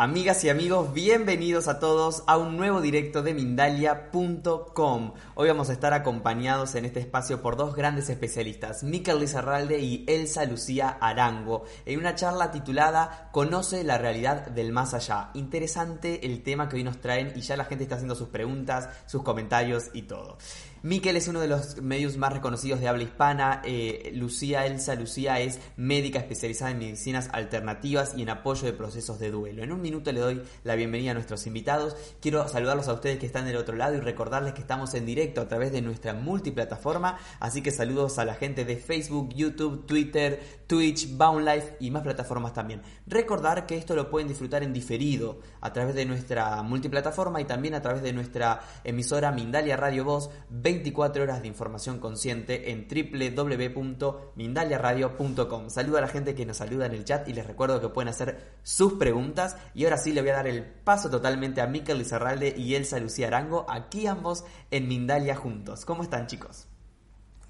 Amigas y amigos, bienvenidos a todos a un nuevo directo de Mindalia.com. Hoy vamos a estar acompañados en este espacio por dos grandes especialistas, Miquel Lizarralde y Elsa Lucía Arango, en una charla titulada Conoce la realidad del más allá. Interesante el tema que hoy nos traen y ya la gente está haciendo sus preguntas, sus comentarios y todo. Miquel es uno de los medios más reconocidos de habla hispana. Eh, Lucía, Elsa Lucía es médica especializada en medicinas alternativas y en apoyo de procesos de duelo. En un minuto le doy la bienvenida a nuestros invitados. Quiero saludarlos a ustedes que están del otro lado y recordarles que estamos en directo a través de nuestra multiplataforma. Así que saludos a la gente de Facebook, YouTube, Twitter, Twitch, Boundlife y más plataformas también. Recordar que esto lo pueden disfrutar en diferido a través de nuestra multiplataforma y también a través de nuestra emisora Mindalia Radio Voz 24 horas de información consciente en www.mindaliaradio.com. Saludo a la gente que nos saluda en el chat y les recuerdo que pueden hacer sus preguntas. Y ahora sí le voy a dar el paso totalmente a Mikel Lizarralde y Elsa Lucía Arango, aquí ambos en Mindalia juntos. ¿Cómo están chicos?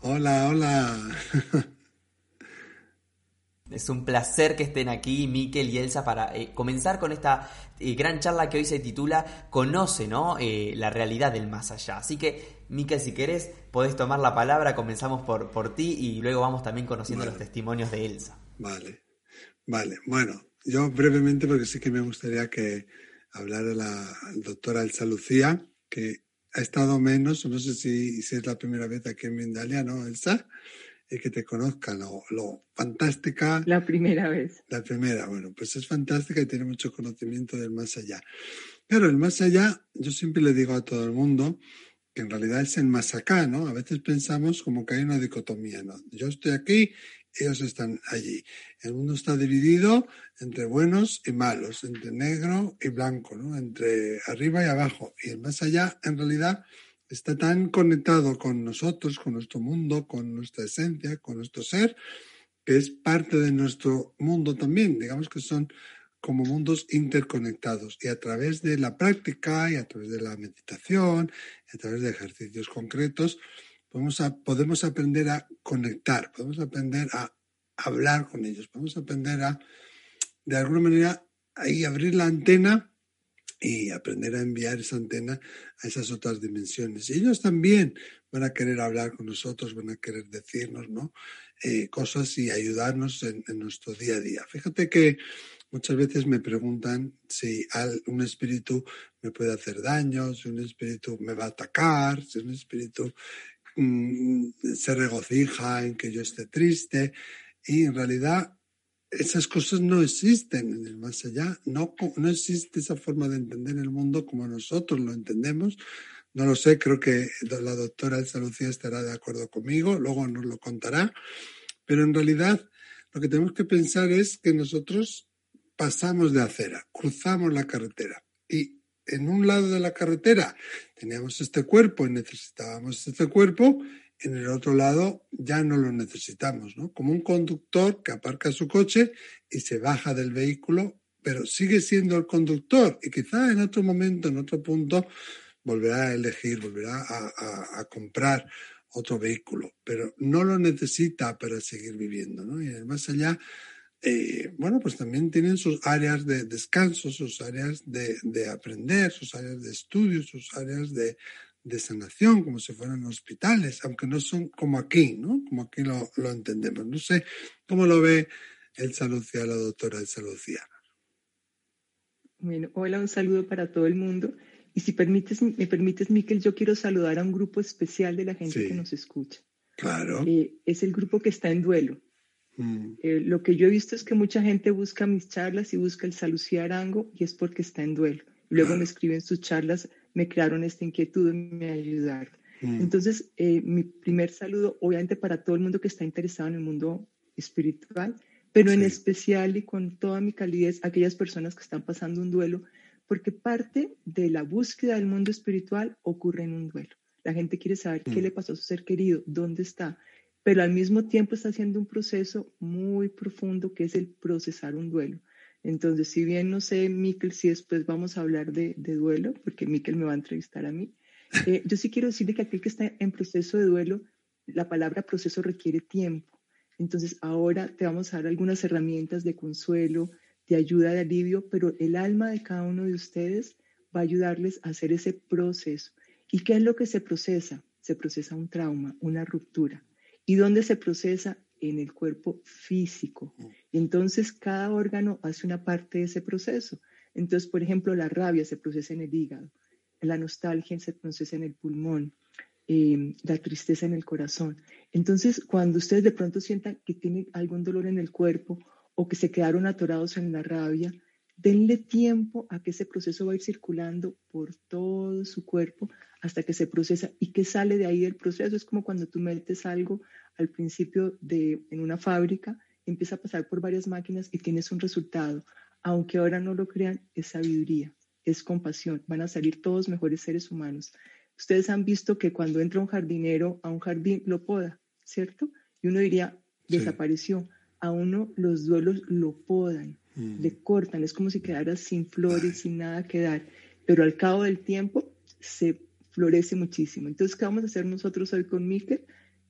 Hola, hola. Es un placer que estén aquí, Miquel y Elsa, para eh, comenzar con esta eh, gran charla que hoy se titula Conoce ¿no? Eh, la realidad del más allá. Así que, Miquel, si querés, podés tomar la palabra, comenzamos por, por ti y luego vamos también conociendo los testimonios de Elsa. Vale, vale. Bueno, yo brevemente, porque sí que me gustaría que hablara la doctora Elsa Lucía, que ha estado menos, no sé si, si es la primera vez aquí en Mindalia, ¿no, Elsa? y que te conozcan, lo, fantástica. La primera vez. La primera, bueno, pues es fantástica y tiene mucho conocimiento del más allá. Pero el más allá, yo siempre le digo a todo el mundo que en realidad es el más acá, ¿no? A veces pensamos como que hay una dicotomía, ¿no? Yo estoy aquí, ellos están allí. El mundo está dividido entre buenos y malos, entre negro y blanco, ¿no? Entre arriba y abajo. Y el más allá, en realidad, está tan conectado con nosotros, con nuestro mundo, con nuestra esencia, con nuestro ser, que es parte de nuestro mundo también. Digamos que son como mundos interconectados y a través de la práctica y a través de la meditación a través de ejercicios concretos podemos, aprender a conectar, podemos aprender a hablar con ellos, podemos aprender a, de alguna manera, ahí abrir la antena y aprender a enviar esa antena a esas otras dimensiones. Y ellos también van a querer hablar con nosotros, van a querer decirnos ¿no? Eh, cosas y ayudarnos en, nuestro día a día. Fíjate que muchas veces me preguntan si un espíritu me puede hacer daño, si un espíritu me va a atacar, si un espíritu mm, se regocija en que yo esté triste. Y en realidad esas cosas no existen en el más allá, no, no existe esa forma de entender el mundo como nosotros lo entendemos. No lo sé, creo que la doctora Elsa Lucía estará de acuerdo conmigo, luego nos lo contará, pero en realidad lo que tenemos que pensar es que nosotros pasamos de acera, cruzamos la carretera y en un lado de la carretera teníamos este cuerpo y necesitábamos este cuerpo en el otro lado ya no lo necesitamos, ¿no? Como un conductor que aparca su coche y se baja del vehículo, pero sigue siendo el conductor y quizá en otro momento, en otro punto, volverá a elegir, volverá a, comprar otro vehículo, pero no lo necesita para seguir viviendo, ¿no? Y más allá, eh, bueno, pues también tienen sus áreas de descanso, sus áreas de, de aprender, sus áreas de estudio, sus áreas de, de sanación, como si fueran hospitales, aunque no son como aquí, ¿no? Como aquí lo, entendemos. No sé cómo lo ve el Lucía, la doctora Elsa Lucía. Bueno, hola, un saludo para todo el mundo. Y si permites, me permites, Miquel, yo quiero saludar a un grupo especial de la gente que nos escucha. Claro. Eh, es el grupo que está en duelo. Mm. Eh, lo que yo he visto es que mucha gente busca mis charlas y busca el Salucía Arango y es porque está en duelo. Luego me escriben sus charlas me crearon esta inquietud y me ayudaron. Mm. Entonces, eh, mi primer saludo, obviamente para todo el mundo que está interesado en el mundo espiritual, pero en especial y con toda mi calidez, aquellas personas que están pasando un duelo, porque parte de la búsqueda del mundo espiritual ocurre en un duelo. La gente quiere saber qué mm. le pasó a su ser querido, dónde está, pero al mismo tiempo está haciendo un proceso muy profundo que es el procesar un duelo. Entonces, si bien no sé, Miquel, si después vamos a hablar de, duelo, porque Miquel me va a entrevistar a mí, eh, yo sí quiero decirle que aquel que está en proceso de duelo, la palabra proceso requiere tiempo. Entonces, ahora te vamos a dar algunas herramientas de consuelo, de ayuda, de alivio, pero el alma de cada uno de ustedes va a ayudarles a hacer ese proceso. ¿Y qué es lo que se procesa? Se procesa un trauma, una ruptura. ¿Y dónde se procesa? En el cuerpo físico. Mm. Entonces, cada órgano hace una parte de ese proceso. Entonces, por ejemplo, la rabia se procesa en el hígado, la nostalgia se procesa en el pulmón, em, la tristeza en el corazón. Entonces, cuando ustedes de pronto sientan que tienen algún dolor en el cuerpo o que se quedaron atorados en la rabia, denle tiempo a que ese proceso va a ir circulando por todo su cuerpo hasta que se procesa y que sale de ahí del proceso. Es como cuando tú metes algo al principio de, en una fábrica, empieza a pasar por varias máquinas y tienes un resultado. Aunque ahora no lo crean, es sabiduría, es compasión. Van a salir todos mejores seres humanos. Ustedes han visto que cuando entra un jardinero a un jardín lo poda, ¿cierto? Y uno diría, desapareció. A uno los duelos lo podan Mm. le cortan, es como si quedara sin flores, sin nada que dar, pero al cabo del tiempo se florece muchísimo. Entonces, ¿qué vamos a hacer nosotros hoy con Miquel?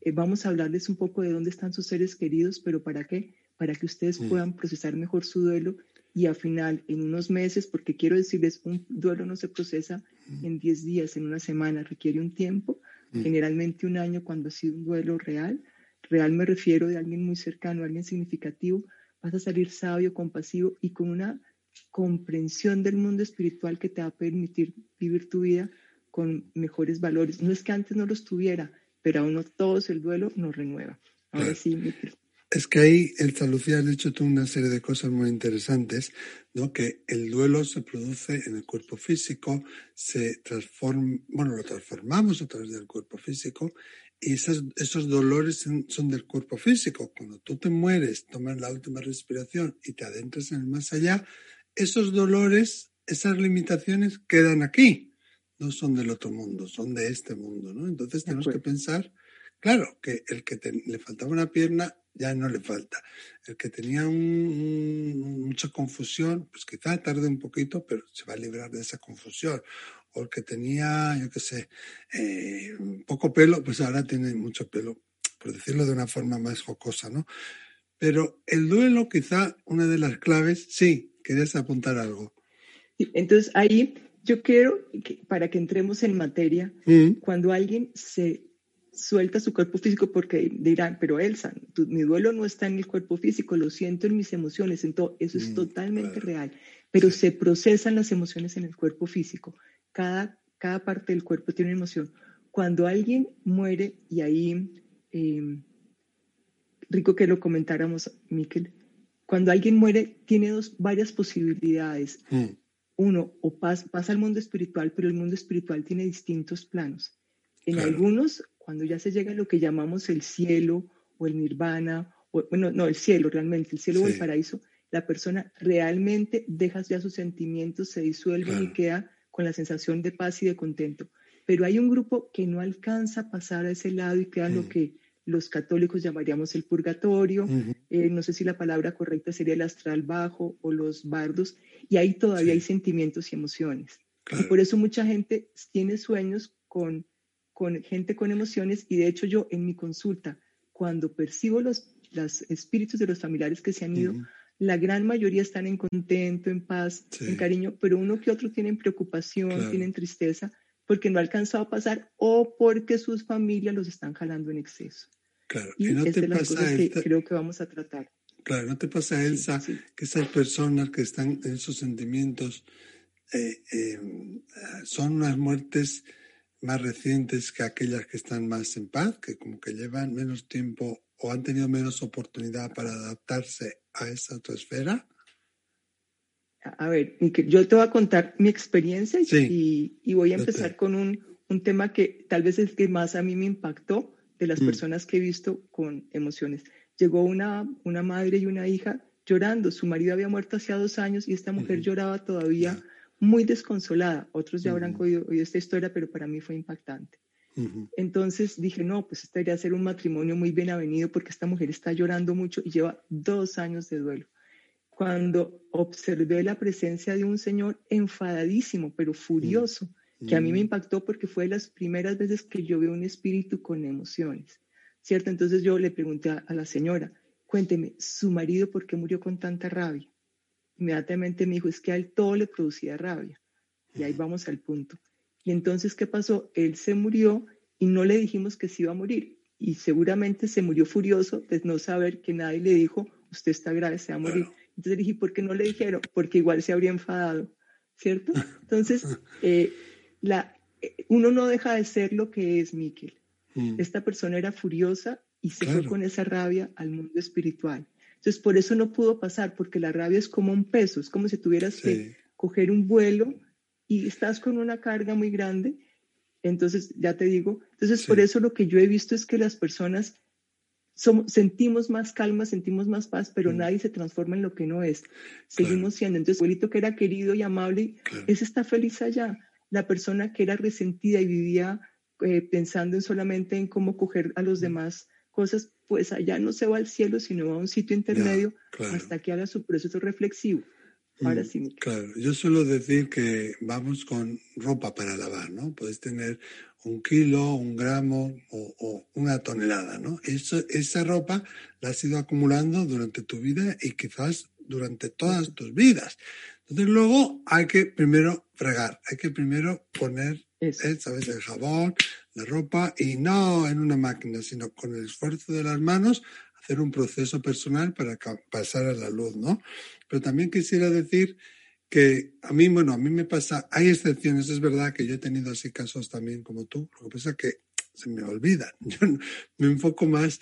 Eh, vamos a hablarles un poco de dónde están sus seres queridos, pero ¿para qué? Para que ustedes mm. puedan procesar mejor su duelo y al final, en unos meses, porque quiero decirles, un duelo no se procesa mm. en 10 días, en una semana, requiere un tiempo, generalmente un año cuando ha sido un duelo real. Real me refiero de alguien muy cercano, alguien significativo, vas a salir sabio, compasivo y con una comprensión del mundo espiritual que te va a permitir vivir tu vida con mejores valores. No es que antes no los tuviera, pero aún no todos el duelo nos renueva. Ahora sí, Es que ahí, el Lucía, has dicho tú una serie de cosas muy interesantes, ¿no? Que el duelo se produce en el cuerpo físico, se transforma, bueno, lo transformamos a través del cuerpo físico y esos, esos dolores son del cuerpo físico. Cuando tú te mueres, tomas la última respiración y te adentras en el más allá, esos dolores, esas limitaciones quedan aquí. No son del otro mundo, son de este mundo, ¿no? Entonces tenemos que pensar, claro, que el que le faltaba una pierna ya no le falta. El que tenía mucha confusión, pues quizá tarde un poquito, pero se va a librar de esa confusión o el que tenía, yo qué sé, eh, poco pelo, pues ahora tiene mucho pelo, por decirlo de una forma más jocosa, ¿no? Pero el duelo, quizá una de las claves, sí, querías apuntar algo. Entonces ahí yo quiero, para que entremos en materia, mm. cuando alguien se suelta su cuerpo físico porque dirán, pero Elsa, mi duelo no está en el cuerpo físico, lo siento en mis emociones, entonces eso es mm, totalmente real, pero se procesan las emociones en el cuerpo físico cada, cada parte del cuerpo tiene una emoción. Cuando alguien muere, y ahí, em, rico que lo comentáramos, Miquel, cuando alguien muere, tiene dos, varias posibilidades. Mm. Uno, o pasa al mundo espiritual, pero el mundo espiritual tiene distintos planos. En algunos, cuando ya se llega a lo que llamamos el cielo o el nirvana, o, bueno, no, el cielo realmente, el cielo o el paraíso, la persona realmente deja ya sus sentimientos, se disuelven y queda con la sensación de paz y de contento. Pero hay un grupo que no alcanza a pasar a ese lado y queda lo mm. que los católicos llamaríamos el purgatorio, eh, no sé si la palabra correcta sería el astral bajo o los bardos, y ahí todavía hay sentimientos y emociones. Y por eso mucha gente tiene sueños con, con gente con emociones, y de hecho yo en mi consulta, cuando percibo los, los espíritus de los familiares que se han ido, la gran mayoría están en contento, en paz, en cariño, pero uno que otro tienen preocupación, tienen tristeza, porque no ha alcanzado a pasar o porque sus familias los están jalando en exceso. Claro, y, no te pasa, que creo que vamos a tratar. Claro, ¿no te pasa, Elsa, que esas personas que están en esos sentimientos eh, eh, son unas muertes más recientes que aquellas que están más en paz, que como que llevan menos tiempo o han tenido menos oportunidad para adaptarse a esa otra esfera? A ver, yo te voy a contar mi experiencia y, voy a empezar con un, un, tema que tal vez es el que más a mí me impactó de las mm. personas que he visto con emociones. Llegó una, una madre y una hija llorando. Su marido había muerto hace dos años y esta mujer lloraba todavía muy desconsolada. Otros ya habrán oído, esta historia, pero para mí fue impactante. Entonces dije, no, pues este debería ser un matrimonio muy bien avenido porque esta mujer está llorando mucho y lleva dos años de duelo. Cuando observé la presencia de un señor enfadadísimo, pero furioso, que a mí me impactó porque fue de las primeras veces que yo veo un espíritu con emociones, ¿cierto? Entonces yo le pregunté a, la señora, cuénteme, ¿su marido por qué murió con tanta rabia? inmediatamente me dijo, es que a él todo le producía rabia. Y ahí vamos al punto. Y entonces, ¿qué pasó? Él se murió y no le dijimos que se iba a morir. Y seguramente se murió furioso de no saber que nadie le dijo, usted está grave, se va a morir. Entonces le dije, ¿por qué no le dijeron? Porque igual se habría enfadado, ¿cierto? Entonces, eh, la, eh, uno no deja de ser lo que es Miquel. Mm. Esta persona era furiosa y se fue con esa rabia al mundo espiritual. Entonces, por eso no pudo pasar, porque la rabia es como un peso, es como si tuvieras que coger un vuelo y estás con una carga muy grande. Entonces, ya te digo, entonces por eso lo que yo he visto es que las personas somos, sentimos más calma, sentimos más paz, pero mm. nadie se transforma en lo que no es. Seguimos siendo. Entonces, el abuelito que era querido y amable, ese está feliz allá. La persona que era resentida y vivía eh, pensando en solamente en cómo coger a los mm. demás cosas, pues allá no se va al cielo, sino va a un sitio intermedio hasta que haga su proceso reflexivo. Ahora mm, sí. Claro, yo suelo decir que vamos con ropa para lavar, ¿no? Puedes tener un kilo, un gramo o, una tonelada, ¿no? Eso, esa ropa la has ido acumulando durante tu vida y quizás durante todas tus vidas. Entonces luego hay que primero fregar, hay que primero poner, eh, ¿sabes? El jabón, la ropa y no en una máquina, sino con el esfuerzo de las manos hacer un proceso personal para pasar a la luz, ¿no? Pero también quisiera decir que a mí, bueno, a mí me pasa, hay excepciones, es verdad que yo he tenido así casos también como tú, lo que pasa es que se me olvida, yo me enfoco más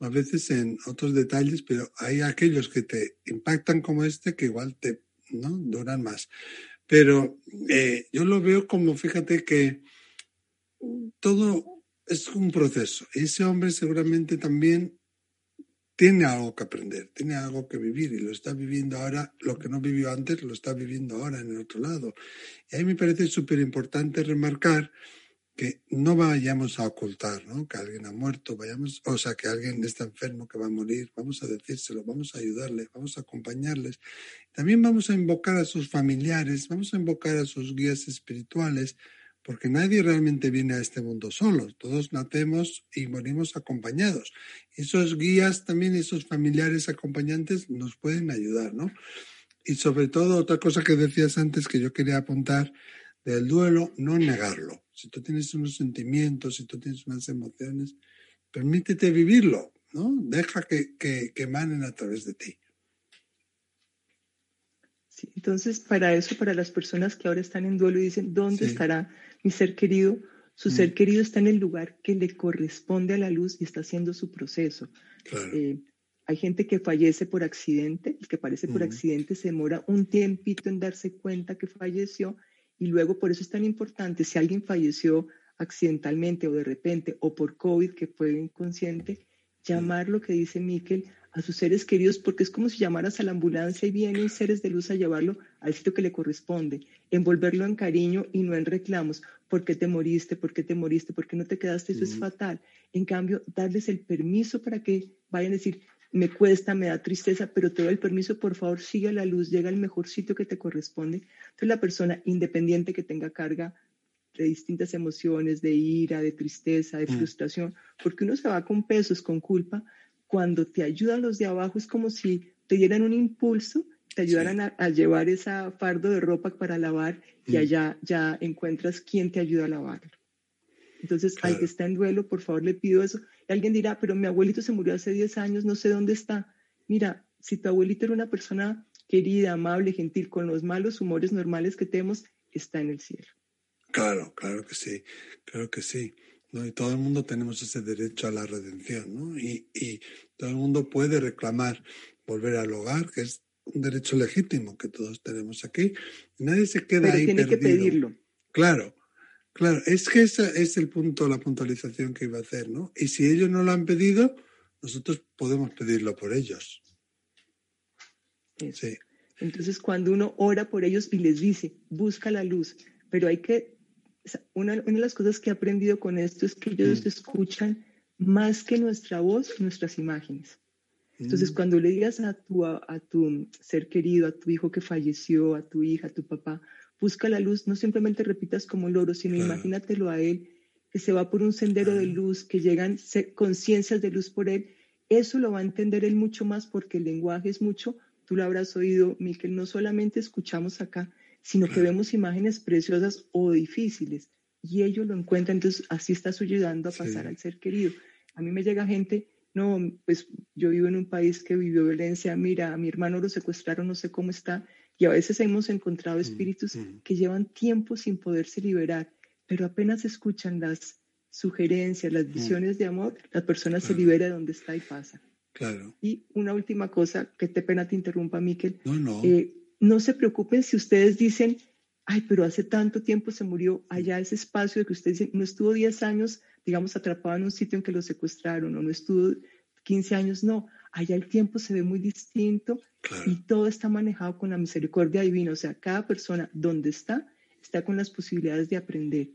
a veces en otros detalles, pero hay aquellos que te impactan como este que igual te ¿no? duran más. Pero eh, yo lo veo como, fíjate que todo es un proceso. Ese hombre seguramente también tiene algo que aprender, tiene algo que vivir y lo está viviendo ahora, lo que no vivió antes lo está viviendo ahora en el otro lado. Y ahí me parece súper importante remarcar que no vayamos a ocultar, ¿no? Que alguien ha muerto, vayamos, o sea, que alguien está enfermo, que va a morir, vamos a decírselo, vamos a ayudarle, vamos a acompañarles. También vamos a invocar a sus familiares, vamos a invocar a sus guías espirituales, porque nadie realmente viene a este mundo solo, todos nacemos y morimos acompañados. Esos guías también, esos familiares acompañantes nos pueden ayudar, ¿no? Y sobre todo, otra cosa que decías antes que yo quería apuntar del duelo, no negarlo. Si tú tienes unos sentimientos, si tú tienes unas emociones, permítete vivirlo, ¿no? Deja que, que, emanen a través de ti. Sí, entonces, para eso, para las personas que ahora están en duelo y dicen, ¿dónde estará mi ser querido? Su ser mm. querido está en el lugar que le corresponde a la luz y está haciendo su proceso. Eh, hay gente que fallece por accidente, el que parece por accidente se demora un tiempito en darse cuenta que falleció y luego por eso es tan importante, si alguien falleció accidentalmente o de repente o por COVID que fue inconsciente, llamar lo que dice Miquel a sus seres queridos porque es como si llamaras a la ambulancia y vienen seres de luz a llevarlo al sitio que le corresponde, envolverlo en cariño y no en reclamos, ¿por qué te moriste? ¿Por qué te moriste? ¿Por qué no te quedaste? Eso es fatal. En cambio, darles el permiso para que vayan a decir, me cuesta, me da tristeza, pero te doy el permiso, por favor, sigue la luz, llega al mejor sitio que te corresponde. Entonces la persona independiente que tenga carga de distintas emociones, de ira, de tristeza, de mm. frustración, porque uno se va con pesos, con culpa, cuando te ayudan los de abajo es como si te dieran un impulso, te ayudaran a, llevar esa fardo de ropa para lavar y mm. allá ya encuentras quién te ayuda a lavarlo. Entonces, al que está en duelo, por favor, le pido eso. Y alguien dirá, pero mi abuelito se murió hace 10 años, no sé dónde está. Mira, si tu abuelito era una persona querida, amable, gentil, con los malos humores normales que tenemos, está en el cielo. Claro, claro que sí, claro que sí. ¿no? Y todo el mundo tenemos ese derecho a la redención, ¿no? Y, y todo el mundo puede reclamar volver al hogar, que es un derecho legítimo que todos tenemos aquí. nadie se queda Pero ahí tiene que pedirlo. Claro, Claro, es que ese es el punto, la puntualización que iba a hacer, ¿no? Y si ellos no lo han pedido, nosotros podemos pedirlo por ellos. Sí. Entonces, cuando uno ora por ellos y les dice, busca la luz, pero hay que, una, de las cosas que he aprendido con esto es que ellos mm. escuchan más que nuestra voz, nuestras imágenes. Entonces, mm. cuando le digas a tu, a tu ser querido, a tu hijo que falleció, a tu hija, a tu papá, busca la luz, no simplemente repitas como loro, sino imagínatelo a él, que se va por un sendero de luz, que llegan conciencias de luz por él. Eso lo va a entender él mucho más porque el lenguaje es mucho tú lo habrás oído, Miquel, no solamente escuchamos acá, sino que vemos imágenes preciosas o difíciles y ellos lo encuentran, entonces así estás ayudando a pasar al ser querido. A mí me llega gente, no, pues yo vivo en un país que vivió violencia, mira, a mi hermano lo secuestraron, no sé cómo está, y a veces hemos encontrado mm, espíritus mm. que llevan tiempo sin poderse liberar, pero apenas escuchan las sugerencias, las mm. visiones de amor, la persona se libera de donde está y pasa. Claro. Y una última cosa, que te pena te interrumpa, Miquel. No, no. Eh, no se preocupen si ustedes dicen, ay, pero hace tanto tiempo se murió allá ese espacio de que ustedes dicen, no estuvo 10 años, digamos, atrapado en un sitio en que lo secuestraron, o no estuvo 15 años, no. Allá el tiempo se ve muy distinto y todo está manejado con la misericordia divina. O sea, cada persona donde está, está con las posibilidades de aprender.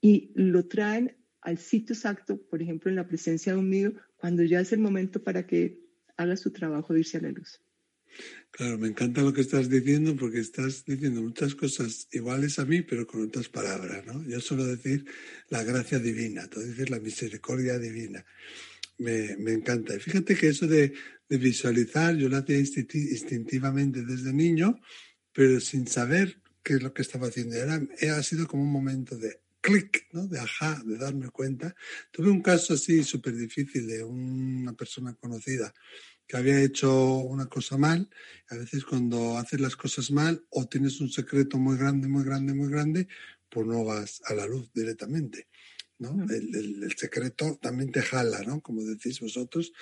Y lo traen al sitio exacto, por ejemplo, en la presencia de un mío, cuando ya es el momento para que haga su trabajo de irse a la luz. Claro, me encanta lo que estás diciendo porque estás diciendo muchas cosas iguales a mí, pero con otras palabras, ¿no? Yo suelo decir la gracia divina, tú dices la misericordia divina. Me, me encanta. Y fíjate que eso de, de visualizar, yo lo hacía instintivamente desde niño, pero sin saber qué es lo que estaba haciendo. Era, ha sido como un momento de clic, ¿no? de ajá, de darme cuenta. Tuve un caso así súper difícil de una persona conocida que había hecho una cosa mal. A veces cuando haces las cosas mal o tienes un secreto muy grande, muy grande, muy grande, pues no vas a la luz directamente. ¿no? El, el, secreto también te jala, ¿no? Como decís vosotros.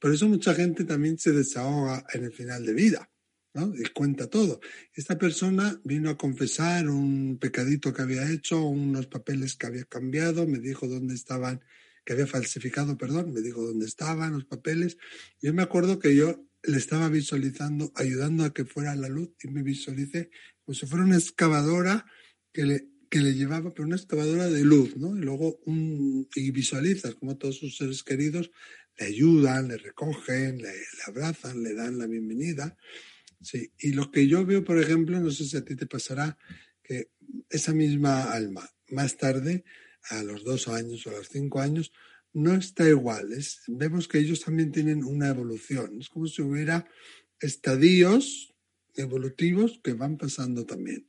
Por eso mucha gente también se desahoga en el final de vida, ¿no? Y cuenta todo. Esta persona vino a confesar un pecadito que había hecho, unos papeles que había cambiado, me dijo dónde estaban que había falsificado, perdón, me dijo dónde estaban los papeles. Yo me acuerdo que yo le estaba visualizando, ayudando a que fuera la luz y me visualicé como si fuera una excavadora que le, que le llevaba, pero una excavadora de luz, ¿no? Y luego un, y visualizas como todos sus seres queridos le ayudan, le recogen, le, le abrazan, le dan la bienvenida. Sí, y lo que yo veo, por ejemplo, no sé si a ti te pasará, que esa misma alma más tarde a los dos años o a los cinco años, no está igual. vemos que ellos también tienen una evolución. Es como si hubiera estadios evolutivos que van pasando también.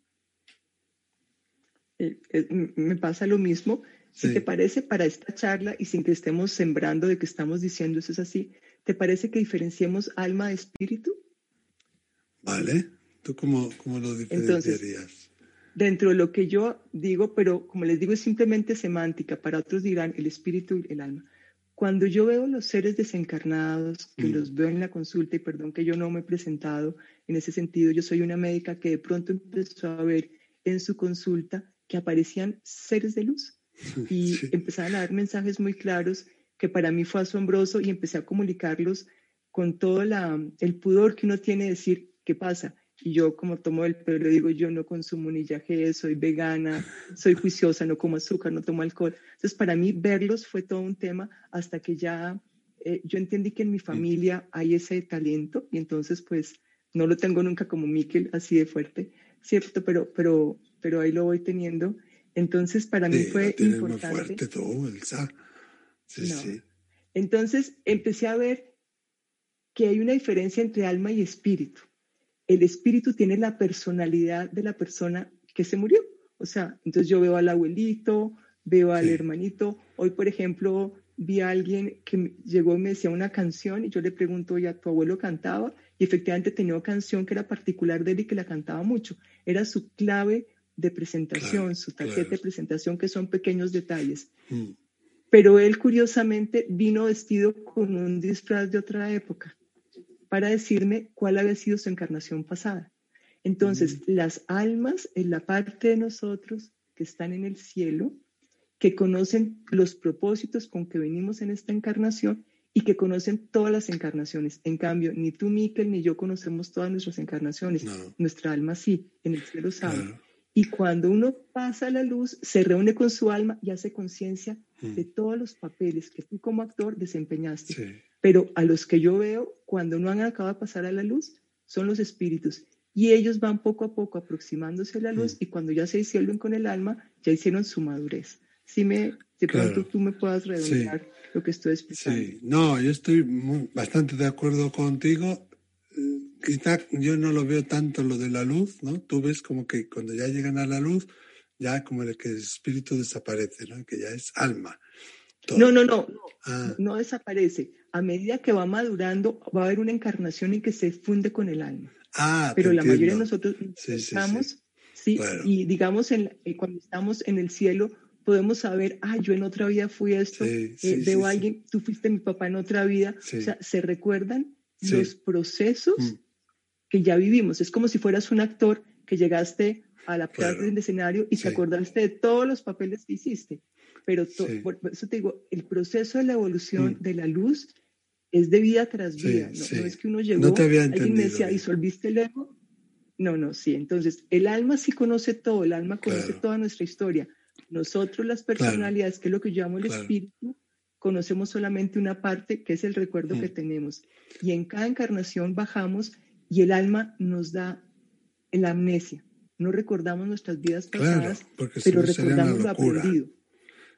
Eh, eh, me pasa lo mismo. Si te parece, para esta charla y sin que estemos sembrando de que estamos diciendo eso es así, ¿te parece que diferenciemos alma de espíritu? Vale. ¿Tú cómo, cómo lo diferenciarías? Dentro de lo que yo digo, pero como les digo es simplemente semántica, para otros dirán el espíritu y el alma. Cuando yo veo los seres desencarnados, que mm. los veo en la consulta, y perdón que yo no me he presentado en ese sentido, yo soy una médica que de pronto empezó a ver en su consulta que aparecían seres de luz y empezaban a dar mensajes muy claros que para mí fue asombroso y empecé a comunicarlos con todo la, el pudor que uno tiene de decir, ¿qué pasa? Y yo como tomo el pelo digo, yo no consumo ni yaje, soy vegana, soy juiciosa, no como azúcar, no tomo alcohol. Entonces para mí verlos fue todo un tema hasta que ya eh, yo entendí que en mi familia hay ese talento y entonces pues no lo tengo nunca como Miquel así de fuerte, ¿cierto? Pero, pero, pero ahí lo voy teniendo. Entonces para mí fue importante. Fuerte todo, Elsa. Sí, sí. Entonces empecé a ver que hay una diferencia entre alma y espíritu el espíritu tiene la personalidad de la persona que se murió. O sea, entonces yo veo al abuelito, veo al hermanito. Hoy, por ejemplo, vi a alguien que llegó y me decía una canción y yo le pregunto, ¿ya tu abuelo cantaba? Y efectivamente tenía una canción que era particular de él y que la cantaba mucho. Era su clave de presentación, su tarjeta de presentación, que son pequeños detalles. Mm. Pero él curiosamente vino vestido con un disfraz de otra época para decirme cuál había sido su encarnación pasada. Entonces, mm. las almas en la parte de nosotros que están en el cielo, que conocen los propósitos con que venimos en esta encarnación y que conocen todas las encarnaciones. En cambio, ni tú, Miquel, ni yo conocemos todas nuestras encarnaciones. Nuestra alma sí, en el cielo sabe. Y cuando uno pasa a la luz, se reúne con su alma y hace conciencia mm. de todos los papeles que tú como actor desempeñaste. Sí. Pero a los que yo veo, cuando no han acabado de pasar a la luz, son los espíritus. Y ellos van poco a poco aproximándose a la luz mm. y cuando ya se disuelven con el alma, ya hicieron su madurez. Si me, de pronto tú me puedas redondear lo que estoy explicando. Sí, no, yo estoy bastante de acuerdo contigo. Quizá yo no lo veo tanto lo de la luz, ¿no? Tú ves como que cuando ya llegan a la luz, ya como el que el espíritu desaparece, ¿no? Que ya es alma. No, no, no, ah. no, desaparece. A medida que va madurando, va a haber una encarnación en que se funde con el alma. Ah, Pero la mayoría de nosotros estamos, sí, y digamos, en, eh, cuando estamos en el cielo, podemos saber, ah, yo en otra vida fui esto, eh, veo a alguien, tú fuiste mi papá en otra vida, o sea, se recuerdan los procesos mm. Que ya vivimos. Es como si fueras un actor que llegaste a la plaza del escenario y te acordaste de todos los papeles que hiciste. Pero por eso te digo, el proceso de la evolución mm. de la luz es de vida tras vida. ¿no? es que uno llegó, no te había alguien me decía, ¿disolviste el ego? No, no, sí. Entonces, el alma sí conoce todo, el alma conoce toda nuestra historia. Nosotros, las personalidades, que es lo que yo llamo el espíritu, conocemos solamente una parte, que es el recuerdo que mm. tenemos. Y en cada encarnación bajamos y el alma nos da la amnesia. No recordamos nuestras vidas pasadas, pero recordamos lo aprendido.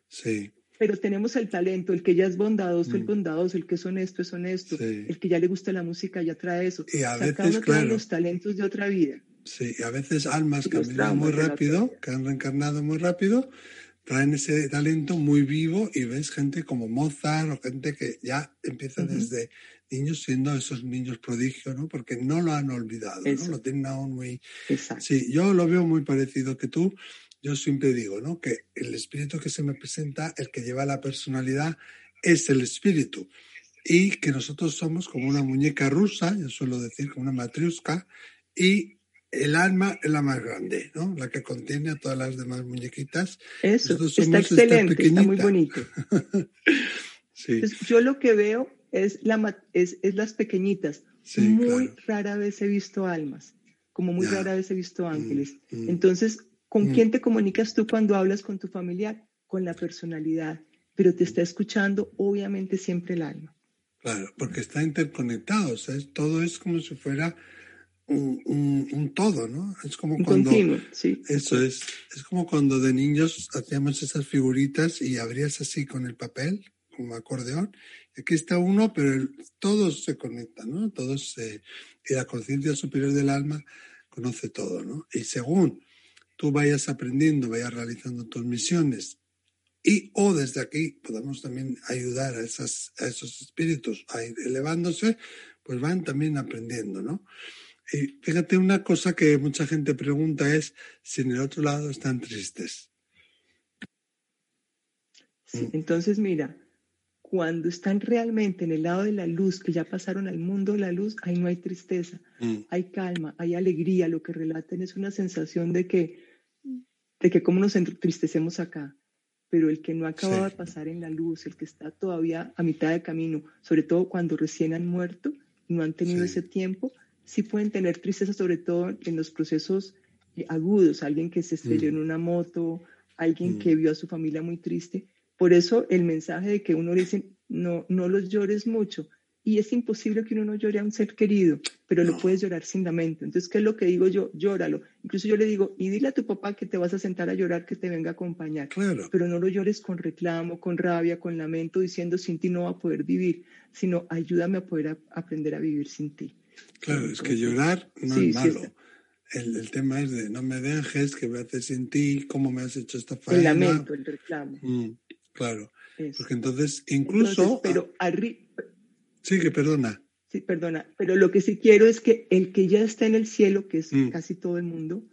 Sí. Pero tenemos el talento, el que ya es bondadoso, el mm. bondadoso, el que es honesto, es honesto, el que ya le gusta la música, ya trae eso. Y a veces, claro, los talentos de otra vida. Sí, y a veces almas que han vivido muy rápido, que han reencarnado muy rápido, traen ese talento muy vivo y ves gente como Mozart o gente que ya empieza desde niños siendo esos niños prodigio, ¿no? Porque no lo han olvidado, ¿no? Lo tienen aún muy... Exacto. Sí, yo lo veo muy parecido que tú. Yo siempre digo, ¿no? Que el espíritu que se me presenta, el que lleva la personalidad, es el espíritu. Y que nosotros somos como una muñeca rusa, yo suelo decir, como una matriusca, y el alma es la más grande, ¿no? La que contiene a todas las demás muñequitas. Eso, está excelente, está muy bonito. sí. yo lo que veo es, la, es, es las pequeñitas. muy rara vez he visto almas, como muy rara vez he visto mm, ángeles. Mm. Entonces, ¿con mm. quién te comunicas tú cuando hablas con tu familiar? Con la personalidad, pero te está escuchando obviamente siempre el alma. Claro, porque está interconectado, o sea, todo es como si fuera un, todo, ¿no? Es como cuando... sí. Eso es. Es como cuando de niños hacíamos esas figuritas y abrías así con el papel, como acordeón. Aquí está uno, pero todos se conectan, ¿no? Todos se... Y la conciencia superior del alma conoce todo, ¿no? Y según tú vayas aprendiendo, vayas realizando tus misiones y o desde aquí podamos también ayudar a, esas, a esos espíritus a ir elevándose, pues van también aprendiendo, ¿no? Y fíjate, una cosa que mucha gente pregunta es si en el otro lado están tristes. Entonces mira, cuando están realmente en el lado de la luz, que ya pasaron al mundo de la luz, ahí no hay tristeza, mm. hay calma, hay alegría. Lo que relatan es una sensación de que, de que cómo nos entristecemos acá. Pero el que no acaba de pasar en la luz, el que está todavía a mitad de camino, sobre todo cuando recién han muerto, no han tenido ese tiempo, sí pueden tener tristeza, sobre todo en los procesos eh, agudos, alguien que se estrelló en mm. una moto, alguien que mm. vio a su familia muy triste. Por eso el mensaje de que uno dice, no, no los llores mucho. Y es imposible que uno no llore a un ser querido, pero lo puedes llorar sin lamento. Entonces, ¿qué es lo que digo yo? Llóralo. Incluso yo le digo, y dile a tu papá que te vas a sentar a llorar, que te venga a acompañar. Claro. Pero no lo llores con reclamo, con rabia, con lamento, diciendo sin ti no va a poder vivir, sino ayúdame a poder aprender a vivir sin ti. Claro, es que llorar no es malo. el, tema es de no me dejes, que me haces sin ti, cómo me has hecho esta faena. El lamento, el reclamo. Mm, claro. Porque entonces, incluso. pero arriba. Sí, que perdona. Sí, perdona. Pero lo que sí quiero es que el que ya está en el cielo, que es mm. casi todo el mundo,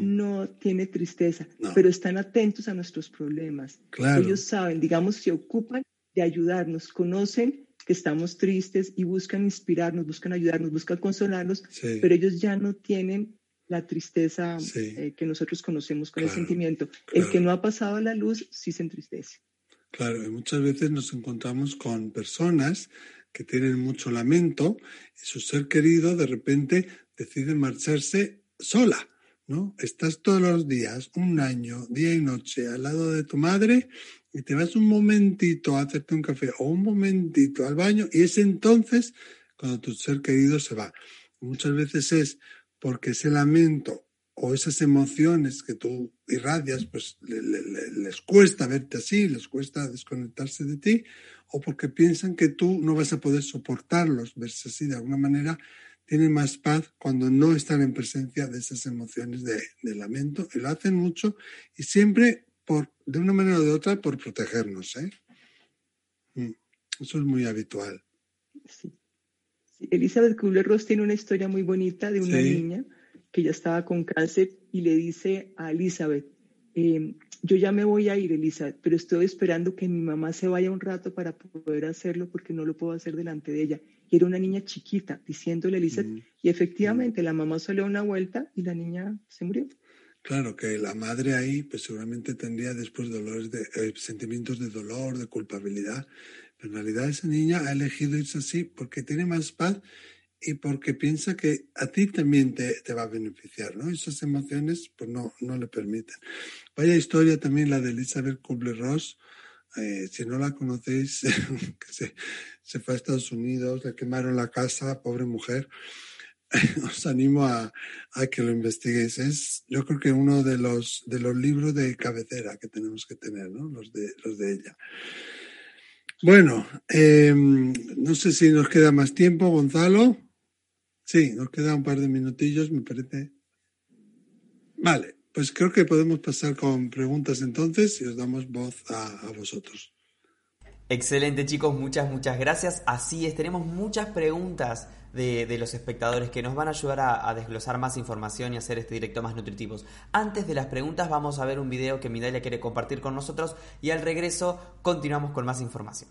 no tiene tristeza, pero están atentos a nuestros problemas. Claro. Ellos saben, digamos, se ocupan de ayudarnos, conocen que estamos tristes y buscan inspirarnos, buscan ayudarnos, buscan consolarnos, pero ellos ya no tienen la tristeza eh, que nosotros conocemos con el sentimiento. El que no ha pasado a la luz sí se entristece. Claro, y muchas veces nos encontramos con personas que tienen mucho lamento y su ser querido de repente decide marcharse sola, ¿no? Estás todos los días, un año, día y noche, al lado de tu madre y te vas un momentito a hacerte un café o un momentito al baño y es entonces cuando tu ser querido se va. Muchas veces es porque ese lamento o esas emociones que tú irradias, pues les cuesta verte así, les cuesta desconectarse de ti, o porque piensan que tú no vas a poder soportarlos, verse así de alguna manera, tienen más paz cuando no están en presencia de esas emociones de, lamento y lo hacen mucho y siempre por, de una manera o de otra por protegernos. ¿eh? Mm, eso es muy habitual. Sí. Elizabeth Kubler-Ross tiene una historia muy bonita de una niña que ya estaba con cáncer y le dice a Elizabeth, em, yo ya me voy a ir, Elizabeth, pero estoy esperando que mi mamá se vaya un rato para poder hacerlo porque no lo puedo hacer delante de ella. Y era una niña chiquita, diciéndole a Elizabeth, mm. y efectivamente la mamá salió una vuelta y la niña se murió. Claro que la madre ahí, pues seguramente tendría después dolores de, eh, sentimientos de dolor, de culpabilidad, pero en realidad esa niña ha elegido irse así porque tiene más paz y porque piensa que a ti también te, te va a beneficiar, ¿no? Esas emociones pues no, no le permiten. Vaya historia también la de Elizabeth Kubler-Ross, eh, si no la conocéis, que se, se, fue a Estados Unidos, le quemaron la casa, pobre mujer. Os animo a, a, que lo investiguéis. Es, yo creo que uno de los, de los libros de cabecera que tenemos que tener, ¿no? Los de, los de ella. Bueno, eh, no sé si nos queda más tiempo, Gonzalo. Sí, nos queda un par de minutillos, me parece. Vale, pues creo que podemos pasar con preguntas entonces y os damos voz a, vosotros. Excelente chicos, muchas, muchas gracias. Así es, tenemos muchas preguntas de, los espectadores que nos van a ayudar a, desglosar más información y hacer este directo más nutritivo. Antes de las preguntas vamos a ver un video que Midalia quiere compartir con nosotros y al regreso continuamos con más información.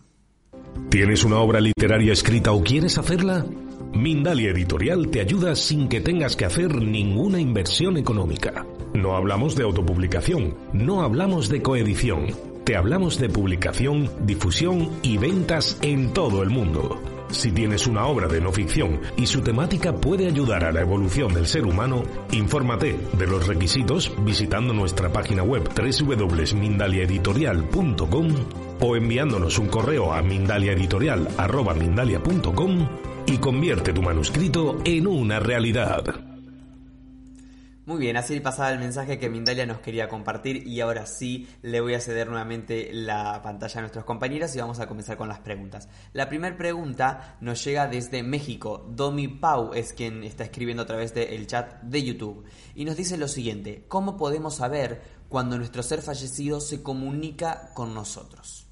¿Tienes una obra literaria escrita o quieres hacerla? Mindalia Editorial te ayuda sin que tengas que hacer ninguna inversión económica. No hablamos de autopublicación, no hablamos de coedición. Te hablamos de publicación, difusión y ventas en todo el mundo. Si tienes una obra de no ficción y su temática puede ayudar a la evolución del ser humano, infórmate de los requisitos visitando nuestra página web www.mindaliaeditorial.com o enviándonos un correo a mindaliaeditorial.com y convierte tu manuscrito en una realidad. Muy bien, así pasaba el mensaje que Mindalia nos quería compartir y ahora sí le voy a ceder nuevamente la pantalla a nuestros compañeros y vamos a comenzar con las preguntas. La primera pregunta nos llega desde México. Domi Pau es quien está escribiendo a través del chat de YouTube y nos dice lo siguiente, ¿cómo podemos saber cuando nuestro ser fallecido se comunica con nosotros?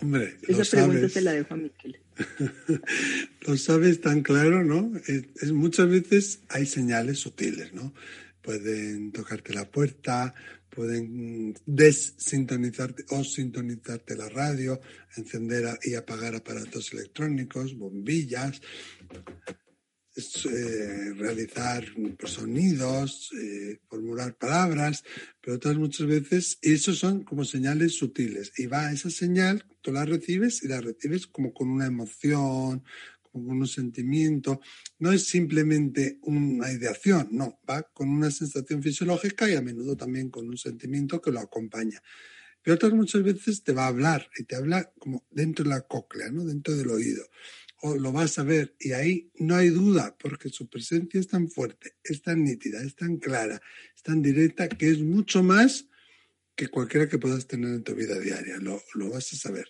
Hombre, Esa pregunta se la dejo a Miquel. lo sabes tan claro, ¿no? Es, muchas veces hay señales sutiles, ¿no? Pueden tocarte la puerta, pueden desintonizarte o sintonizarte la radio, encender y apagar aparatos electrónicos, bombillas, eh, realizar sonidos, eh, formular palabras, pero otras muchas veces, eso son como señales sutiles. Y va esa señal, tú la recibes y la recibes como con una emoción, como con un sentimiento. No es simplemente una ideación, no, va con una sensación fisiológica y a menudo también con un sentimiento que lo acompaña. Pero otras muchas veces te va a hablar y te habla como dentro de la cóclea, ¿no? dentro del oído lo vas a ver. Y ahí no hay duda, porque su presencia es tan fuerte, es tan nítida, es tan clara, es tan directa, que es mucho más que cualquiera que puedas tener en tu vida diaria. Lo, vas a saber.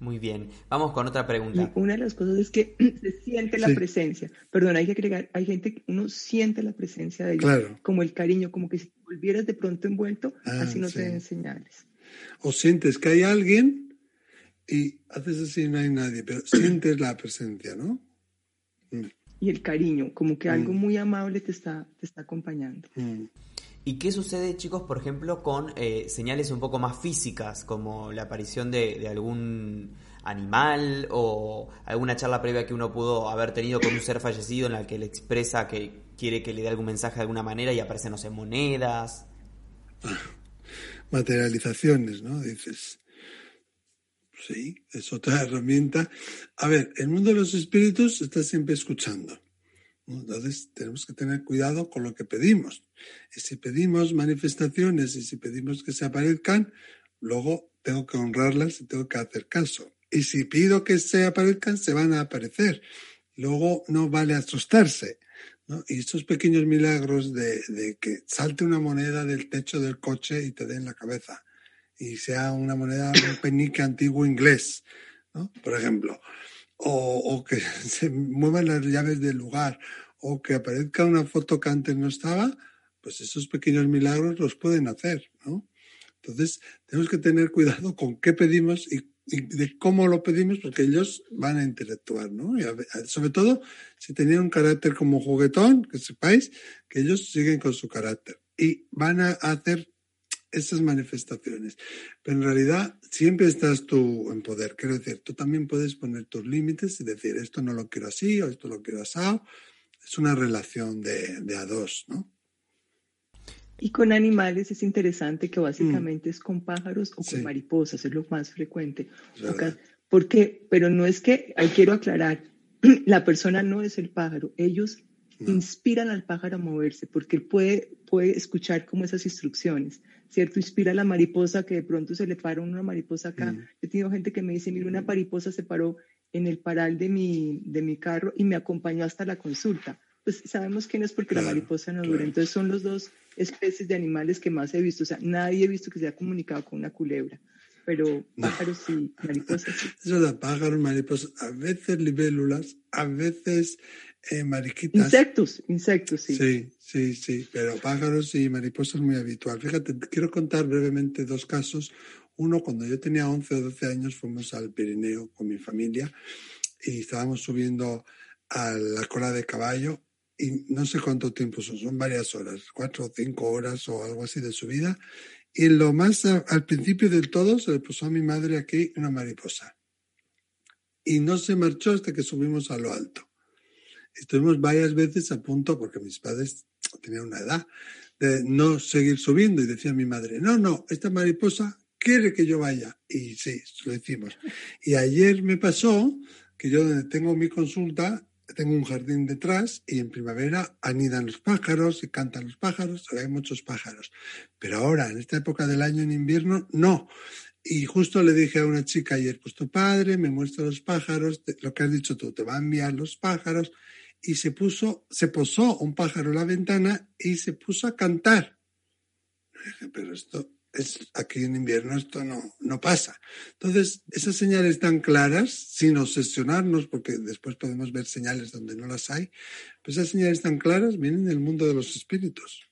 Muy bien, vamos con otra pregunta. una de las cosas es que se siente la presencia. Perdón, hay que agregar, hay gente que uno siente la presencia de ellos, como el cariño, como que si volvieras de pronto envuelto, ah, así no te den señales. O sientes que hay alguien y haces así, no hay nadie, pero sientes la presencia, ¿no? Mm. Y el cariño, como que algo mm. muy amable te está, te está acompañando. Mm. ¿Y qué sucede, chicos, por ejemplo, con eh, señales un poco más físicas, como la aparición de, de, algún animal o alguna charla previa que uno pudo haber tenido con un ser fallecido en la que le expresa que quiere que le dé algún mensaje de alguna manera y aparecen, no sé, monedas? Materializaciones, ¿no? Dices. Sí, es otra herramienta. A ver, el mundo de los espíritus está siempre escuchando. Entonces tenemos que tener cuidado con lo que pedimos. Y si pedimos manifestaciones y si pedimos que se aparezcan, luego tengo que honrarlas y tengo que hacer caso. Y si pido que se aparezcan, se van a aparecer. Luego no vale asustarse. Y estos pequeños milagros de, de que salte una moneda del techo del coche y te dé en la cabeza y sea una moneda, un penique antiguo inglés, ¿no? Por ejemplo, o, que se muevan las llaves del lugar, o que aparezca una foto que antes no estaba, pues esos pequeños milagros los pueden hacer, ¿no? Entonces, tenemos que tener cuidado con qué pedimos y, de cómo lo pedimos, porque ellos van a interactuar, ¿no? Y sobre todo, si tenían un carácter como juguetón, que sepáis que ellos siguen con su carácter y van a hacer esas manifestaciones. Pero en realidad siempre estás tú en poder. Quiero decir, tú también puedes poner tus límites y decir, esto no lo quiero así o esto lo quiero así. Es una relación de, de a dos, ¿no? Y con animales es interesante que básicamente mm. es con pájaros o con mariposas, es lo más frecuente. Porque, pero no es que, ahí quiero aclarar, la persona no es el pájaro, ellos inspiran al pájaro a moverse, porque él puede, puede escuchar como esas instrucciones, ¿cierto? Inspira a la mariposa que de pronto se le para una mariposa acá. Mm. He tenido gente que me dice, mira, una mariposa se paró en el paral de mi, de mi carro y me acompañó hasta la consulta. Pues sabemos quién es porque la mariposa no dura. Entonces son los dos especies de animales que más he visto. O sea, nadie he visto que se haya comunicado con una culebra pero pájaros y mariposas. Eso de pájaros, mariposas, a veces libélulas, a veces eh, mariquitas. Insectos, insectos, sí. Sí, sí, sí, pero pájaros y mariposas muy habitual. Fíjate, quiero contar brevemente dos casos. Uno, cuando yo tenía 11 o 12 años, fuimos al Pirineo con mi familia y estábamos subiendo a la cola de caballo y no sé cuánto tiempo son, son varias horas, cuatro o cinco horas o algo así de subida. Y lo más al principio del todo se le puso a mi madre aquí una mariposa. Y no se marchó hasta que subimos a lo alto. Estuvimos varias veces a punto, porque mis padres tenían una edad, de no seguir subiendo. Y decía mi madre, no, no, esta mariposa quiere que yo vaya. Y sí, lo hicimos. Y ayer me pasó que yo donde tengo mi consulta, tengo un jardín detrás y en primavera anidan los pájaros y cantan los pájaros, hay muchos pájaros. Pero ahora, en esta época del año, en invierno, no. Y justo le dije a una chica ayer, pues tu padre me muestra los pájaros, lo que has dicho tú, te va a enviar los pájaros y se puso, se posó un pájaro en la ventana y se puso a cantar. dije, pero esto es aquí en invierno esto no, no pasa. Entonces, esas señales tan claras, sin obsesionarnos, porque después podemos ver señales donde no las hay, pues esas señales tan claras vienen del mundo de los espíritus.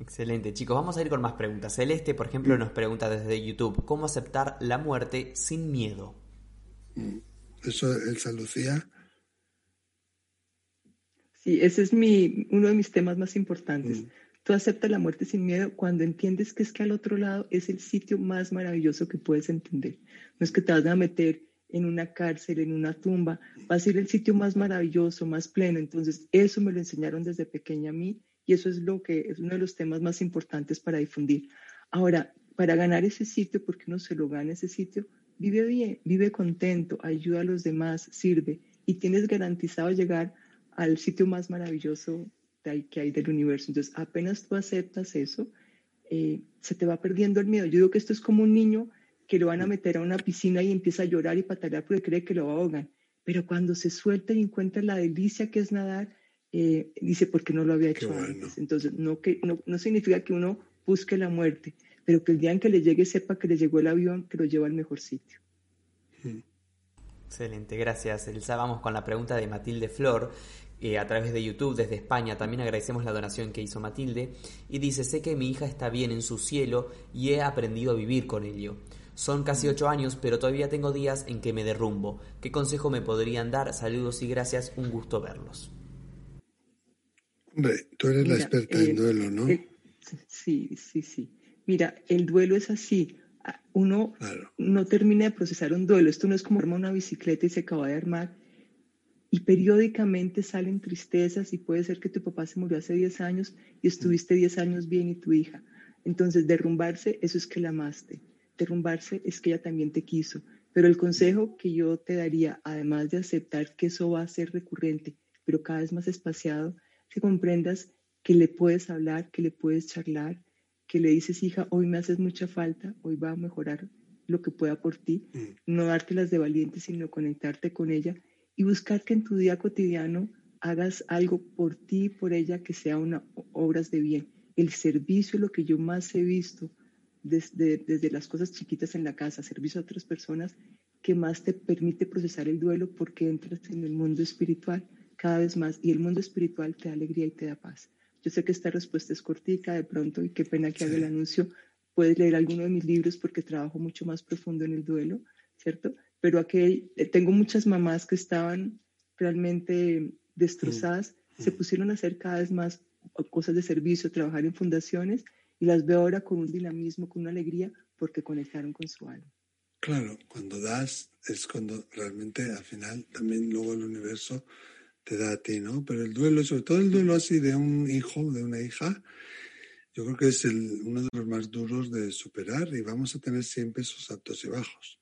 Excelente, chicos. Vamos a ir con más preguntas. Celeste, por ejemplo, nos pregunta desde YouTube, ¿cómo aceptar la muerte sin miedo? Mm, eso, Elsa Lucía, Sí, ese es mi, uno de mis temas más importantes. Mm. Tú aceptas la muerte sin miedo cuando entiendes que es que al otro lado es el sitio más maravilloso que puedes entender. No es que te vas a meter en una cárcel, en una tumba, va a ser el sitio más maravilloso, más pleno. Entonces, eso me lo enseñaron desde pequeña a mí y eso es lo que es uno de los temas más importantes para difundir. Ahora, para ganar ese sitio, porque uno se lo gana ese sitio, vive bien, vive contento, ayuda a los demás, sirve y tienes garantizado llegar al sitio más maravilloso que hay del universo. Entonces, apenas tú aceptas eso, eh, se te va perdiendo el miedo. Yo digo que esto es como un niño que lo van a meter a una piscina y empieza a llorar y patalear porque cree que lo ahogan. Pero cuando se suelta y encuentra la delicia que es nadar, eh, dice, porque no lo había hecho antes. Entonces, no, que, no, no significa que uno busque la muerte, pero que el día en que le llegue sepa que le llegó el avión que lo lleva al mejor sitio. Excelente, gracias Elsa. Vamos con la pregunta de Matilde Flor, eh, a través de YouTube desde España. También agradecemos la donación que hizo Matilde. Y dice, sé que mi hija está bien en su cielo y he aprendido a vivir con ello. Son casi ocho años, pero todavía tengo días en que me derrumbo. ¿Qué consejo me podrían dar? Saludos y gracias, un gusto verlos. Hombre, tú eres la experta en duelo, ¿no? sí, sí, sí. Mira, el duelo es así. Uno no termina de procesar un duelo. Esto no es como armar una bicicleta y se acaba de armar y periódicamente salen tristezas y puede ser que tu papá se murió hace 10 años y estuviste 10 años bien y tu hija. Entonces, derrumbarse, eso es que la amaste. Derrumbarse es que ella también te quiso. Pero el consejo que yo te daría, además de aceptar que eso va a ser recurrente, pero cada vez más espaciado, que comprendas que le puedes hablar, que le puedes charlar, que le dices, hija, hoy me haces mucha falta, hoy va a mejorar lo que pueda por ti, mm. no darte las de valiente, sino conectarte con ella y buscar que en tu día cotidiano hagas algo por ti y por ella que sea una obras de bien. El servicio es lo que yo más he visto desde, desde las cosas chiquitas en la casa, servicio a otras personas, que más te permite procesar el duelo porque entras en el mundo espiritual cada vez más y el mundo espiritual te da alegría y te da paz. Yo sé que esta respuesta es cortica de pronto y qué pena que haga el anuncio. Puedes leer alguno de mis libros porque trabajo mucho más profundo en el duelo, ¿cierto? Pero aquí eh, tengo muchas mamás que estaban realmente destrozadas, se pusieron a hacer cada vez más cosas de servicio, trabajar en fundaciones y las veo ahora con un dinamismo, con una alegría porque conectaron con su alma. Claro, cuando das es cuando realmente al final también luego el universo te da a ti, ¿no? Pero el duelo, sobre todo el duelo así de un hijo, de una hija, yo creo que es el, uno de los más duros de superar y vamos a tener siempre esos altos y bajos.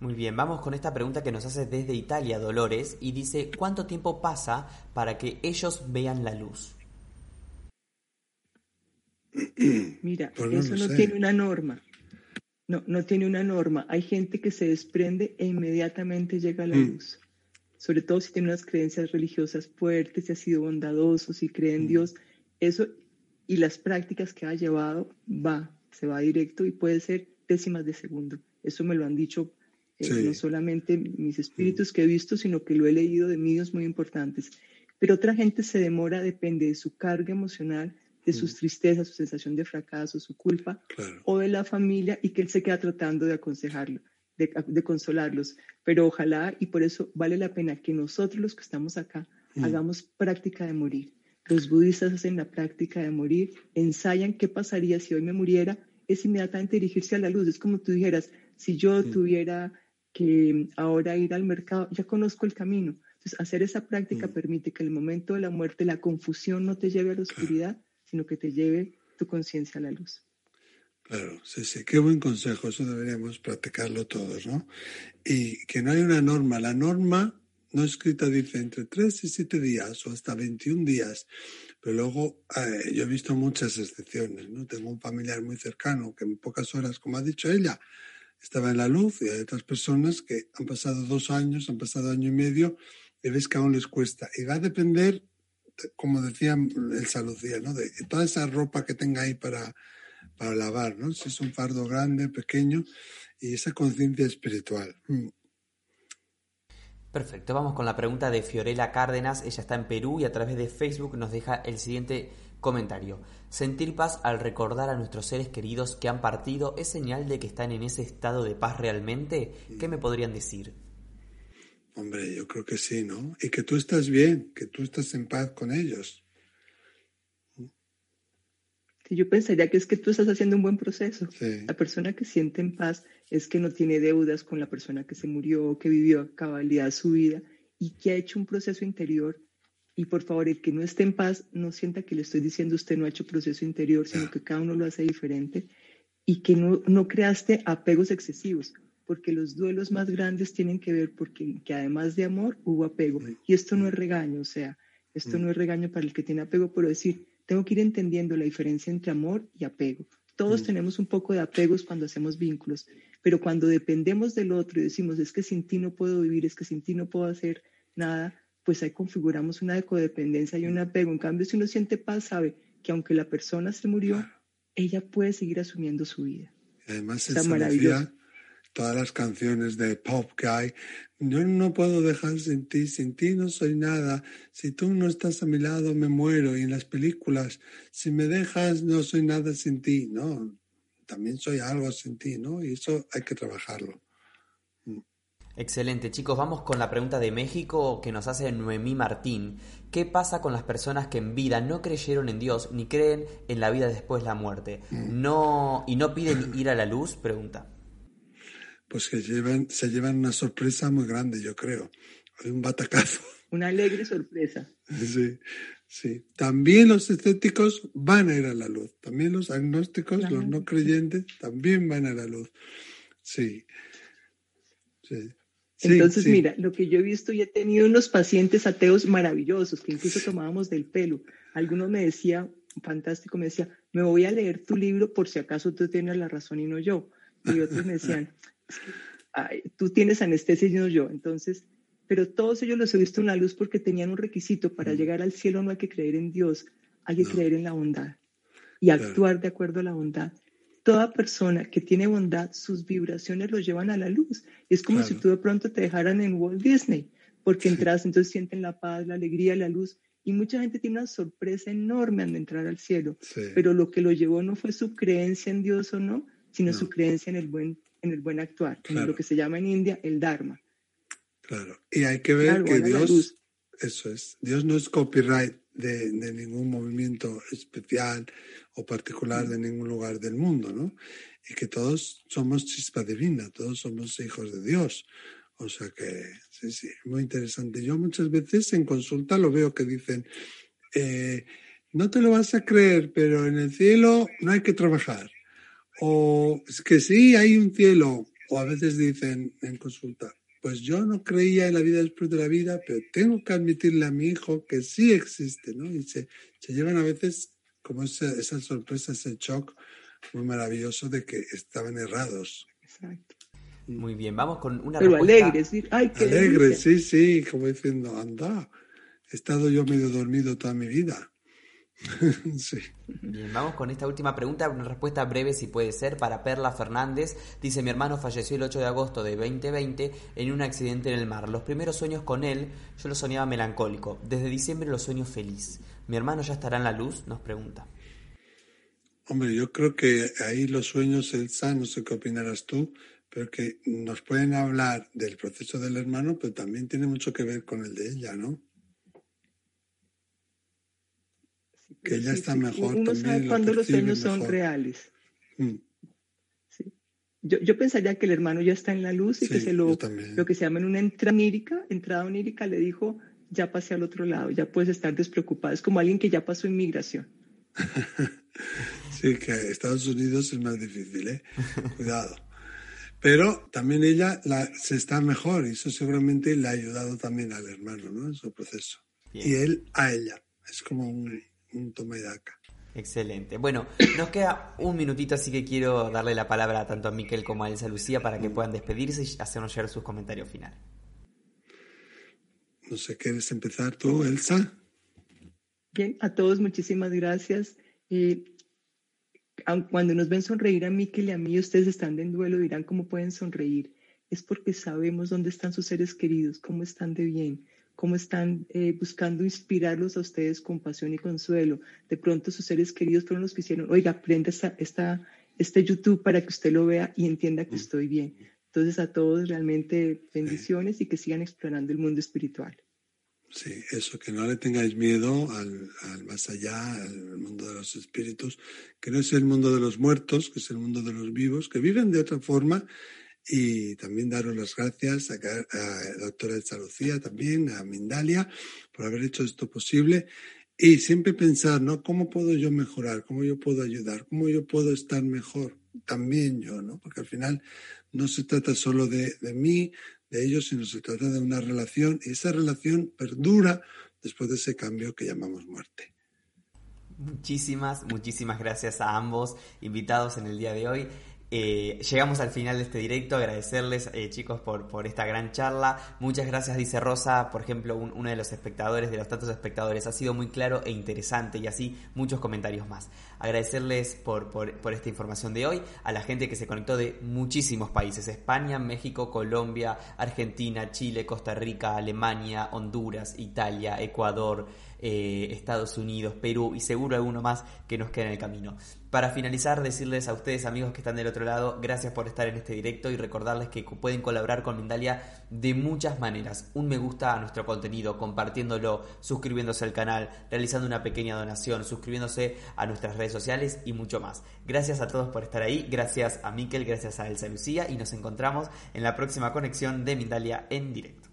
Muy bien, vamos con esta pregunta que nos hace desde Italia Dolores y dice, ¿cuánto tiempo pasa para que ellos vean la luz? Mira, eso no tiene una norma. No, no tiene una norma. Hay gente que se desprende e inmediatamente llega a la mm. luz. Sobre todo si tiene unas creencias religiosas fuertes, si ha sido bondadoso, si cree en mm. Dios. Eso y las prácticas que ha llevado va, se va directo y puede ser décimas de segundo. Eso me lo han dicho eh, no solamente mis espíritus que he visto, sino que lo he leído de medios muy importantes. Pero otra gente se demora, depende de su carga emocional, de sus mm. tristezas, su sensación de fracaso, su culpa, o de la familia, y que él se queda tratando de aconsejarlo, de, consolarlos. Pero ojalá, y por eso vale la pena que nosotros los que estamos acá mm. hagamos práctica de morir. Los budistas hacen la práctica de morir, ensayan qué pasaría si hoy me muriera, es inmediatamente dirigirse a la luz. Es como tú dijeras, si yo mm. tuviera que ahora ir al mercado, ya conozco el camino. Entonces, hacer esa práctica mm. permite que en el momento de la muerte la confusión no te lleve a la oscuridad, sino que te lleve tu conciencia a la luz. Claro, sí, sí, qué buen consejo, eso deberíamos practicarlo todos, ¿no? Y que no hay una norma, la norma no escrita dice entre 3 y 7 días o hasta 21 días, pero luego eh, yo he visto muchas excepciones, ¿no? Tengo un familiar muy cercano que en pocas horas, como ha dicho ella, estaba en la luz y hay otras personas que han pasado dos años, han pasado año y medio y ves que aún les cuesta. Y va a depender, como decía el Salucía, ¿no? de toda esa ropa que tenga ahí para, para lavar, ¿no? si es un fardo grande, pequeño, y esa conciencia espiritual. Perfecto, vamos con la pregunta de Fiorella Cárdenas. Ella está en Perú y a través de Facebook nos deja el siguiente comentario. Sentir paz al recordar a nuestros seres queridos que han partido es señal de que están en ese estado de paz realmente. ¿Qué me podrían decir? Hombre, yo creo que sí, ¿no? Y que tú estás bien, que tú estás en paz con ellos. Yo pensaría que es que tú estás haciendo un buen proceso. La persona que siente en paz es que no tiene deudas con la persona que se murió, que vivió a cabalidad su vida y que ha hecho un proceso interior. Y por favor, el que no esté en paz, no sienta que le estoy diciendo usted no ha hecho proceso interior, sino que cada uno lo hace diferente y que no, no creaste apegos excesivos, porque los duelos más grandes tienen que ver porque que además de amor hubo apego. Y esto no es regaño, o sea, esto mm. no es regaño para el que tiene apego, pero decir, tengo que ir entendiendo la diferencia entre amor y apego. Todos mm. tenemos un poco de apegos cuando hacemos vínculos, pero cuando dependemos del otro y decimos, es que sin ti no puedo vivir, es que sin ti no puedo hacer nada, pues ahí configuramos una codependencia y un apego. En cambio, si uno siente paz, sabe que aunque la persona se murió, ella puede seguir asumiendo su vida. Además, es maravilloso todas las canciones de pop hay. Yo no puedo dejar sin ti, sin ti no soy nada. Si tú no estás a mi lado, me muero. Y en las películas, si me dejas, no soy nada sin ti. No, también soy algo sin ti, ¿no? Y eso hay que trabajarlo. Mm. Excelente, chicos. Vamos con la pregunta de México que nos hace Noemí Martín. ¿Qué pasa con las personas que en vida no creyeron en Dios ni creen en la vida después de la muerte? Mm. No y no piden ir a la luz, pregunta pues que llevan, se llevan una sorpresa muy grande, yo creo. Hay un batacazo. Una alegre sorpresa. Sí, sí. También los escépticos van a ir a la luz. También los agnósticos, los no creyentes, también van a la luz. Sí. sí. Entonces, mira, lo que yo he visto y he tenido unos pacientes ateos maravillosos que incluso tomábamos del pelo. Algunos me decía, fantástico, me decía, me voy a leer tu libro por si acaso tú tienes la razón y no yo. Y otros me decían, tú tienes anestesia y no yo. Entonces, pero todos ellos los he visto en la luz porque tenían un requisito. Para mm. llegar al cielo no hay que creer en Dios, hay que creer en la bondad y actuar de acuerdo a la bondad. toda persona que tiene bondad, sus vibraciones lo llevan a la luz. Es como si tú de pronto te dejaran en Walt Disney, porque entras, entonces sienten la paz, la alegría, la luz. Y mucha gente tiene una sorpresa enorme al entrar al cielo. Pero lo que lo llevó no fue su creencia en Dios o no, sino su creencia en el buen, en el buen actuar, en lo que se llama en India el Dharma. Claro. Y hay que ver que Dios, eso es, Dios no es copyright de, de, ningún movimiento especial o particular de ningún lugar del mundo, ¿no? Y que todos somos chispa divina, todos somos hijos de Dios. O sea que, sí, sí, muy interesante. Yo muchas veces en consulta lo veo que dicen, eh, no te lo vas a creer, pero en el cielo no hay que trabajar. O es que sí, hay un cielo. O a veces dicen en consulta, pues yo no creía en la vida después de la vida, pero tengo que admitirle a mi hijo que sí existe, ¿no? Y se, llevan a veces como esa, esa, sorpresa, ese shock muy maravilloso de que estaban errados. Exacto. Muy bien, vamos con una Pero alegre, sí. Ay, qué alegre, sí, sí, como diciendo, anda, he estado yo medio dormido toda mi vida. sí. Bien, vamos con esta última pregunta, una respuesta breve si puede ser para Perla Fernández. Dice, mi hermano falleció el 8 de agosto de 2020 en un accidente en el mar. Los primeros sueños con él, yo lo soñaba melancólico. Desde diciembre lo sueño feliz. ¿Mi hermano ya estará en la luz? Nos pregunta. Hombre, yo creo que ahí los sueños, Elsa, no sé qué opinarás tú, pero que nos pueden hablar del proceso del hermano, pero también tiene mucho que ver con el de ella, ¿no? Que ella está mejor. Uno sabe cuando los sueños son reales. Mm. Yo, yo, pensaría que el hermano ya está en la luz y que se lo, lo que se llama en una entrada onírica, entrada onírica le dijo, ya pasé al otro lado, ya puedes estar despreocupado. Es como alguien que ya pasó inmigración. sí, que Estados Unidos es más difícil, ¿eh? Cuidado. Pero también ella la, se está mejor y eso seguramente le ha ayudado también al hermano, ¿no? En su proceso. Y él a ella. Es como un, un toma y daca. Excelente. Bueno, nos queda un minutito, así que quiero darle la palabra tanto a Miquel como a Elsa Lucía para que puedan despedirse y hacernos llegar sus comentarios finales. No sé, ¿quieres empezar tú, Elsa? Bien, a todos muchísimas gracias. Eh, cuando nos ven sonreír a Miquel y a mí, ustedes están en duelo, dirán cómo pueden sonreír. Es porque sabemos dónde están sus seres queridos, cómo están de bien cómo están eh, buscando inspirarlos a ustedes con pasión y consuelo. De pronto sus seres queridos fueron los que hicieron, oiga, prenda esta, este YouTube para que usted lo vea y entienda que mm. estoy bien. Entonces a todos realmente bendiciones y que sigan explorando el mundo espiritual. Sí, eso, que no le tengáis miedo al, al, más allá, al mundo de los espíritus, que no es el mundo de los muertos, que es el mundo de los vivos, que viven de otra forma y también daros las gracias a, la doctora Elsa Lucía, también a Mindalia, por haber hecho esto posible. Y siempre pensar, ¿no? ¿Cómo puedo yo mejorar? ¿Cómo yo puedo ayudar? ¿Cómo yo puedo estar mejor? También yo, ¿no? Porque al final no se trata solo de, de mí, de ellos, sino se trata de una relación y esa relación perdura después de ese cambio que llamamos muerte. Muchísimas, muchísimas gracias a ambos invitados en el día de hoy. Eh, llegamos al final de este directo, agradecerles eh, chicos por, esta gran charla. Muchas gracias, dice Rosa, por ejemplo, uno de los espectadores, de los tantos espectadores, ha sido muy claro e interesante y así muchos comentarios más. Agradecerles por esta información de hoy, a la gente que se conectó de muchísimos países, España, México, Colombia, Argentina, Chile, Costa Rica, Alemania, Honduras, Italia, Ecuador. Eh, Estados Unidos, Perú y seguro alguno más que nos queda en el camino. Para finalizar, decirles a ustedes amigos que están del otro lado, gracias por estar en este directo y recordarles que pueden colaborar con Mindalia de muchas maneras. Un me gusta a nuestro contenido, compartiéndolo, suscribiéndose al canal, realizando una pequeña donación, suscribiéndose a nuestras redes sociales y mucho más. Gracias a todos por estar ahí, gracias a Miquel, gracias a Elsa Lucía y nos encontramos en la próxima conexión de Mindalia en directo.